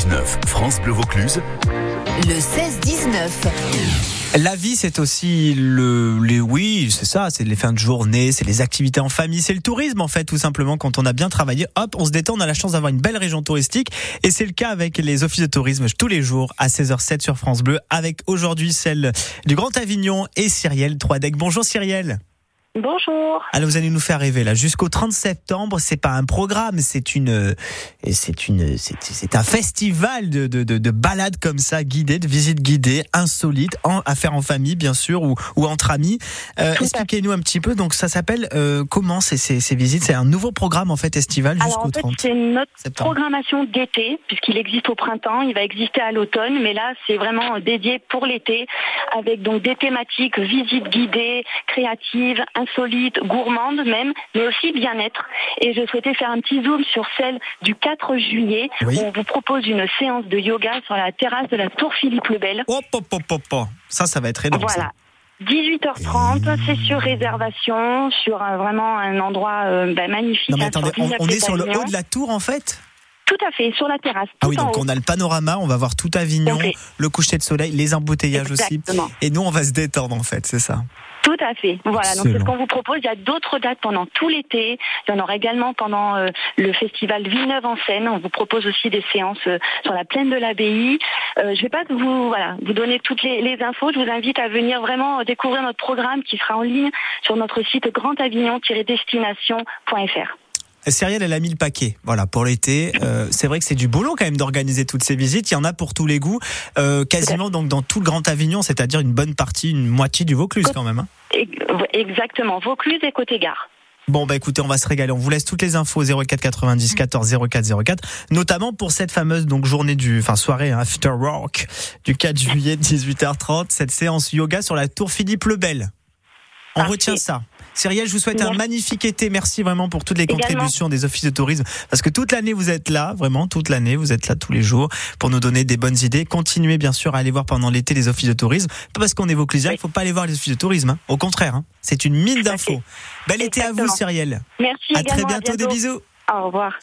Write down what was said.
16-19, France Bleu Vaucluse. Le 16-19. La vie, c'est aussi le, les, oui, c'est ça, c'est les fins de journée, c'est les activités en famille, c'est le tourisme en fait, tout simplement. Quand on a bien travaillé, hop, on se détend, on a la chance d'avoir une belle région touristique, et c'est le cas avec les offices de tourisme tous les jours à 16h07 sur France Bleu, avec aujourd'hui celle du Grand Avignon et Cyrielle Troidec. Bonjour Cyrielle. Bonjour. Alors vous allez nous faire rêver là jusqu'au 30 septembre. C'est pas un programme, c'est une, c'est une, c'est un festival de, de, de, de, balades comme ça, guidées, de visites guidées, insolites, en, à faire en famille bien sûr ou, ou entre amis. Euh, Expliquez-nous un petit peu. Donc ça s'appelle euh, comment ces, ces, ces visites? C'est un nouveau programme en fait estival jusqu'au en fait, 30. C'est notre programmation d'été puisqu'il existe au printemps, il va exister à l'automne, mais là c'est vraiment dédié pour l'été avec donc des thématiques visites guidées, créatives insolite, gourmande même, mais aussi bien-être. Et je souhaitais faire un petit zoom sur celle du 4 juillet, où on vous propose une séance de yoga sur la terrasse de la Tour Philippe le Bel. Oh, Ça, ça va être énorme. Voilà. 18h30, c'est sur réservation, sur vraiment un endroit euh, bah, magnifique. Non mais attendez, on, est sur le haut de la tour en fait? Tout à fait, sur la terrasse. Ah oui, donc on a le panorama, on va voir tout Avignon, le coucher de soleil, les embouteillages aussi. Et nous, on va se détendre en fait, c'est ça. Tout à fait. Voilà, donc c'est ce qu'on vous propose. Il y a d'autres dates pendant tout l'été. Il y en aura également pendant euh, le festival Villeneuve en Seine. On vous propose aussi des séances euh, sur la plaine de l'abbaye. Euh, je ne vais pas vous voilà vous donner toutes les, les, infos. Je vous invite à venir vraiment découvrir notre programme qui sera en ligne sur notre site grandavignon-destination.fr. Cyrielle, elle a mis le paquet. Voilà, pour l'été. Euh, c'est vrai que c'est du boulot quand même d'organiser toutes ces visites. Il y en a pour tous les goûts. Euh, quasiment donc dans tout le Grand Avignon, c'est-à-dire une bonne partie, une moitié du Vaucluse quand même. Hein. Exactement, Vaucluse et côté gare. Bon bah écoutez, on va se régaler. On vous laisse toutes les infos 04 90 14 04 04, notamment pour cette fameuse donc journée du, enfin soirée hein, after work du 4 juillet 18h30, cette séance yoga sur la Tour Philippe le Bel. On retient ça. Cyrielle, je vous souhaite un magnifique été. Merci vraiment pour toutes les contributions des offices de tourisme. Parce que toute l'année, vous êtes là, vraiment, toute l'année, vous êtes là tous les jours pour nous donner des bonnes idées. Continuez, bien sûr, à aller voir pendant l'été les offices de tourisme. Pas parce qu'on est Vauclusien, il ne faut pas aller voir les offices de tourisme. Hein. Au contraire, hein. c'est une mine d'infos. Bel été à vous, Cyrielle. Merci. À très bientôt, des bisous. Au revoir.